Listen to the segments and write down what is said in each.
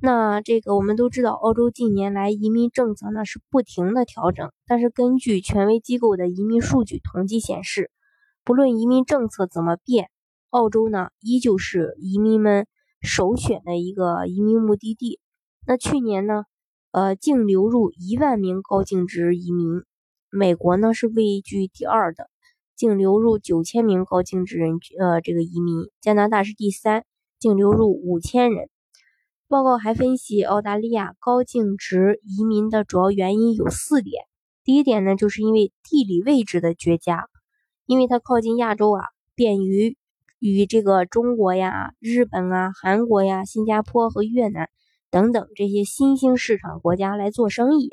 那这个我们都知道，澳洲近年来移民政策呢是不停的调整，但是根据权威机构的移民数据统计显示，不论移民政策怎么变，澳洲呢依旧是移民们首选的一个移民目的地。那去年呢，呃，净流入一万名高净值移民，美国呢是位居第二的，净流入九千名高净值人呃这个移民，加拿大是第三，净流入五千人。报告还分析，澳大利亚高净值移民的主要原因有四点。第一点呢，就是因为地理位置的绝佳，因为它靠近亚洲啊，便于与这个中国呀、日本啊、韩国呀、新加坡和越南等等这些新兴市场国家来做生意。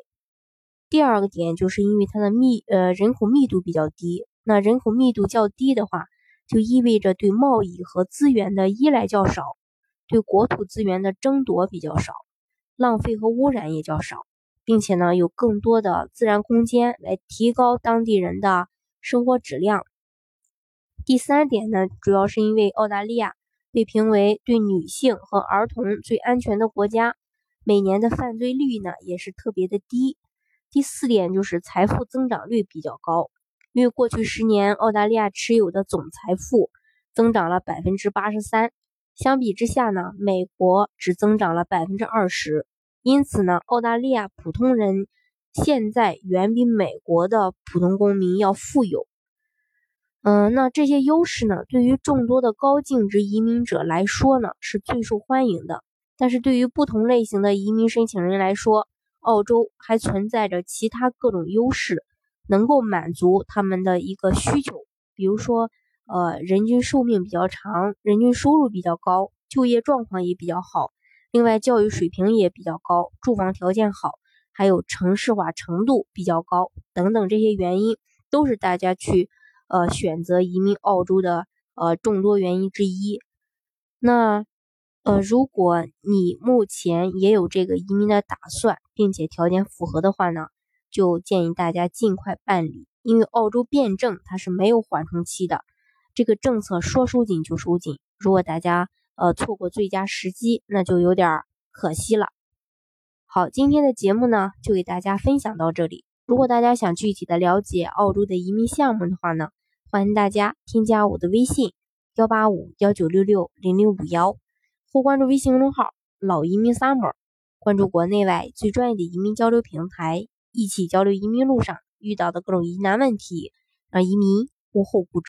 第二个点就是因为它的密呃人口密度比较低，那人口密度较低的话，就意味着对贸易和资源的依赖较少。对国土资源的争夺比较少，浪费和污染也较少，并且呢有更多的自然空间来提高当地人的生活质量。第三点呢，主要是因为澳大利亚被评为对女性和儿童最安全的国家，每年的犯罪率呢也是特别的低。第四点就是财富增长率比较高，因为过去十年澳大利亚持有的总财富增长了百分之八十三。相比之下呢，美国只增长了百分之二十，因此呢，澳大利亚普通人现在远比美国的普通公民要富有。嗯，那这些优势呢，对于众多的高净值移民者来说呢，是最受欢迎的。但是对于不同类型的移民申请人来说，澳洲还存在着其他各种优势，能够满足他们的一个需求，比如说。呃，人均寿命比较长，人均收入比较高，就业状况也比较好，另外教育水平也比较高，住房条件好，还有城市化程度比较高等等这些原因，都是大家去呃选择移民澳洲的呃众多原因之一。那呃，如果你目前也有这个移民的打算，并且条件符合的话呢，就建议大家尽快办理，因为澳洲变证它是没有缓冲期的。这个政策说收紧就收紧，如果大家呃错过最佳时机，那就有点可惜了。好，今天的节目呢就给大家分享到这里。如果大家想具体的了解澳洲的移民项目的话呢，欢迎大家添加我的微信幺八五幺九六六零零五幺，或关注微信公众号老移民 summer，关注国内外最专业的移民交流平台，一起交流移民路上遇到的各种疑难问题，让移民无后顾之。